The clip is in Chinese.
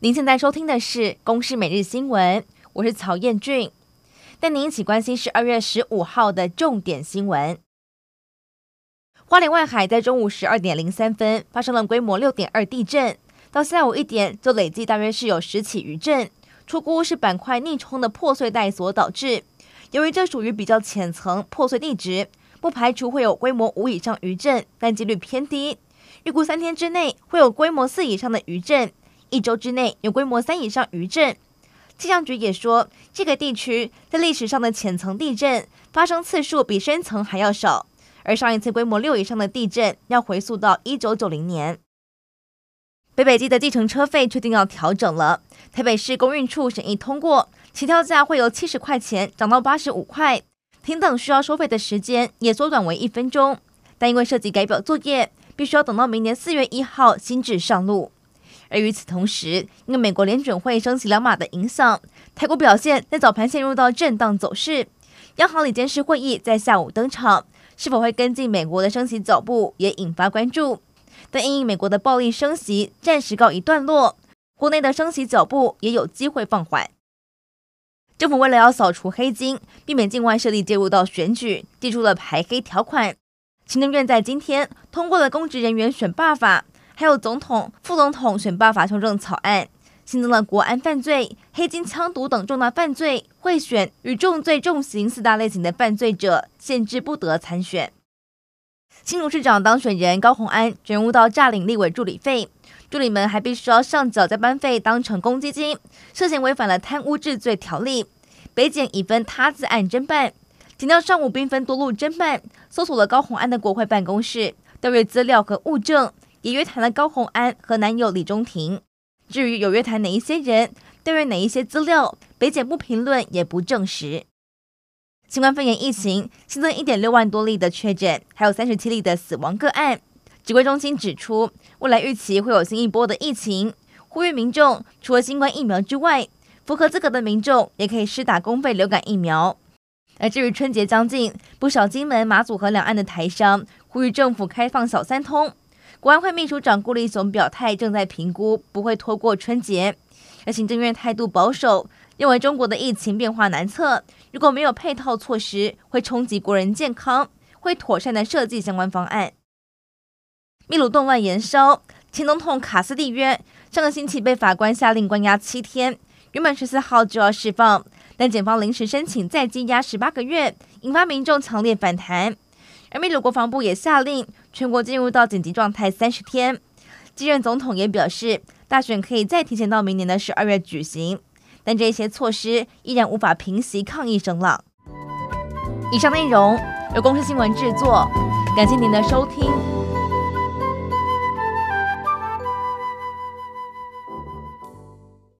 您现在收听的是《公视每日新闻》，我是曹彦俊，带您一起关心十二月十五号的重点新闻。花莲外海在中午十二点零三分发生了规模六点二地震，到下午一点就累计大约是有十起余震，初估是板块逆冲的破碎带所导致。由于这属于比较浅层破碎地质，不排除会有规模五以上余震，但几率偏低。预估三天之内会有规模四以上的余震，一周之内有规模三以上余震。气象局也说，这个地区在历史上的浅层地震发生次数比深层还要少。而上一次规模六以上的地震要回溯到一九九零年。北北基的计程车费确定要调整了，台北市公运处审议通过，起跳价会由七十块钱涨到八十五块，停等需要收费的时间也缩短为一分钟。但因为涉及改表作业，必须要等到明年四月一号新制上路。而与此同时，因为美国联准会升息两码的影响，台股表现在早盘陷入到震荡走势。央行理监事会议在下午登场。是否会跟进美国的升息脚步，也引发关注。但因美国的暴力升息暂时告一段落，国内的升息脚步也有机会放缓。政府为了要扫除黑金，避免境外势力介入到选举，祭出了排黑条款。行政院在今天通过了公职人员选罢法，还有总统、副总统选罢法修正草案。新增了国安犯罪、黑金、枪毒等重大犯罪贿选与重罪重刑四大类型的犯罪者，限制不得参选。新竹市长当选人高虹安卷入到诈领立委助理费，助理们还必须要上缴加班费当成公积金，涉嫌违反了贪污治罪条例。北检已分他自案侦办，警调上午兵分多路侦办，搜索了高虹安的国会办公室，调阅资料和物证，也约谈了高虹安和男友李中庭。至于有约谈哪一些人，调阅哪一些资料，北检不评论也不证实。新冠肺炎疫情新增一点六万多例的确诊，还有三十七例的死亡个案。指挥中心指出，未来预期会有新一波的疫情，呼吁民众除了新冠疫苗之外，符合资格的民众也可以施打公费流感疫苗。而至于春节将近，不少金门、马祖和两岸的台商呼吁政府开放小三通。国安会秘书长顾立雄表态，正在评估，不会拖过春节。而行政院态度保守，认为中国的疫情变化难测，如果没有配套措施，会冲击国人健康，会妥善的设计相关方案。秘鲁动乱延烧，前总统卡斯蒂约上个星期被法官下令关押七天，原本十四号就要释放，但检方临时申请再羁押十八个月，引发民众强烈反弹。而秘鲁国防部也下令全国进入到紧急状态三十天。继任总统也表示，大选可以再提前到明年的十二月举行，但这些措施依然无法平息抗议声浪。以上内容由公司新闻制作，感谢您的收听。